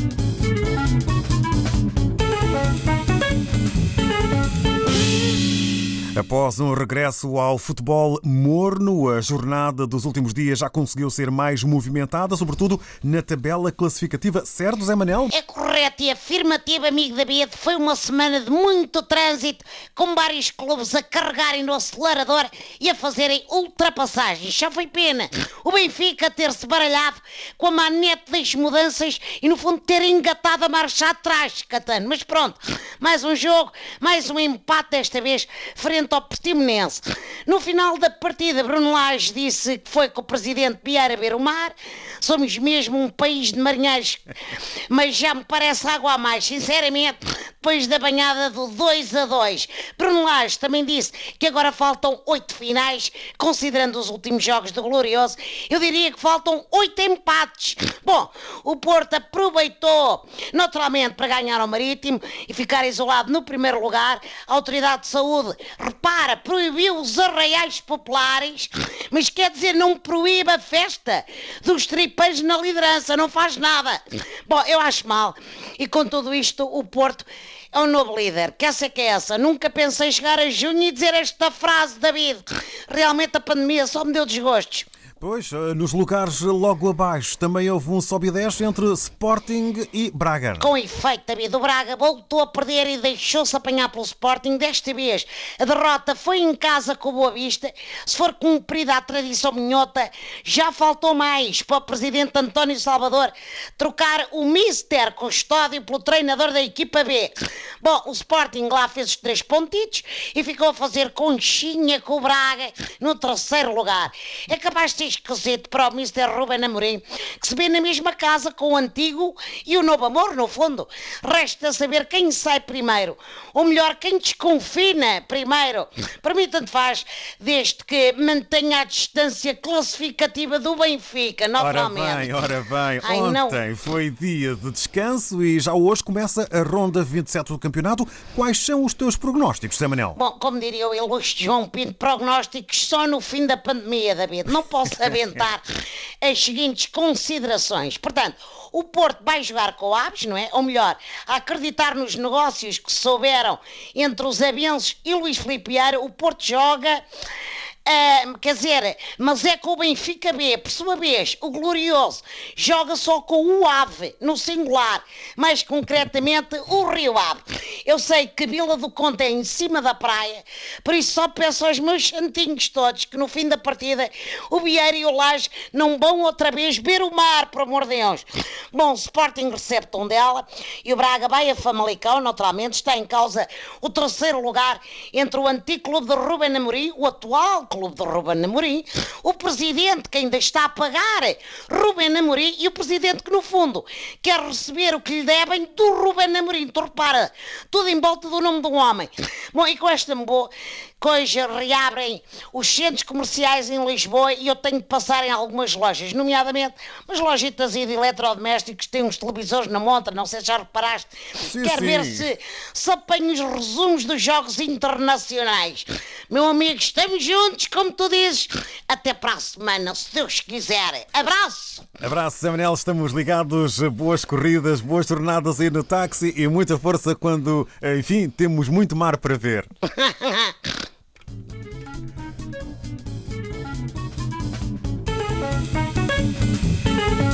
Thank you. Após um regresso ao futebol morno, a jornada dos últimos dias já conseguiu ser mais movimentada, sobretudo na tabela classificativa. Certo, Zé Manel? É correto e afirmativo, amigo David. Foi uma semana de muito trânsito, com vários clubes a carregarem no acelerador e a fazerem ultrapassagens. Já foi pena o Benfica ter-se baralhado com a manete das mudanças e, no fundo, ter engatado a marcha atrás, Catano. Mas pronto, mais um jogo, mais um empate, desta vez frente ao Portimonense. No final da partida, Bruno Lage disse que foi com o presidente Biara ver o mar. Somos mesmo um país de marinheiros, mas já me parece água a mais, sinceramente, depois da banhada do 2 a 2. Bruno Lage também disse que agora faltam oito finais, considerando os últimos jogos do Glorioso. Eu diria que faltam oito empates. Bom, o Porto aproveitou naturalmente para ganhar ao Marítimo e ficar isolado no primeiro lugar. A Autoridade de Saúde repara, proibiu os arraiais populares, mas quer dizer, não proíbe a festa dos tripeiros na liderança, não faz nada. Bom, eu acho mal. E com tudo isto, o Porto é um novo líder. Que essa é que é essa? Nunca pensei chegar a junho e dizer esta frase, David. Realmente a pandemia só me deu desgostos. Pois, eh, nos lugares logo abaixo também houve um sobe e desce entre Sporting e Braga. Com efeito, David, o Braga voltou a perder e deixou-se apanhar pelo Sporting. Desta vez, a derrota foi em casa com Boa Vista. Se for cumprida a tradição minhota, já faltou mais para o presidente António Salvador trocar o Mister Custódio pelo treinador da equipa B. Bom, o Sporting lá fez os três pontitos e ficou a fazer conchinha com o Braga no terceiro lugar. É capaz de esquisito para o Mr. Ruben Amorim, que se vê na mesma casa com o antigo e o novo amor, no fundo. Resta saber quem sai primeiro, ou melhor, quem desconfina primeiro. Para mim, tanto faz, desde que mantenha a distância classificativa do Benfica, novamente. Ora bem, ora bem. Ai, Ontem não. foi dia de descanso e já hoje começa a ronda 27 do campeonato. Quais são os teus prognósticos, Zé Manel? Bom, como diria o ilustre João Pinto, prognósticos só no fim da pandemia, David. Não posso aventar as seguintes considerações. Portanto, o Porto vai jogar com o Aves, não é? Ou melhor, a acreditar nos negócios que souberam entre os abenços e Luís Filipe Vieira, o Porto joga Uh, quer dizer, mas é com o Benfica B. Por sua vez, o Glorioso joga só com o Ave, no singular, mais concretamente o Rio Ave. Eu sei que Vila do Conde é em cima da praia, por isso só peço aos meus santinhos todos que no fim da partida o Vieira e o Laje não vão outra vez ver o mar, por amor de Deus. Bom, o Sporting recebe Tondela e o Braga vai a Famalicão, naturalmente está em causa o terceiro lugar entre o antigo clube de Ruben Amorim, o atual clube de Ruben Amorim, o presidente que ainda está a pagar Ruben Amorim e o presidente que, no fundo, quer receber o que lhe devem do Ruben Amorim. Tu repara, tudo em volta do nome de um homem. Bom, e com esta boa coisa reabrem os centros comerciais em Lisboa e eu tenho de passar em algumas lojas, nomeadamente umas lojitas de eletrodomésticos têm uns televisores na montra, não sei se já reparaste. Sim, Quero sim. ver se, se apanho os resumos dos jogos internacionais. Meu amigo, estamos juntos, como tu dizes. Até para a semana, se Deus quiser. Abraço! Abraço, Manel. Estamos ligados. Boas corridas, boas jornadas aí no táxi e muita força quando, enfim, temos muito mar para ver. Música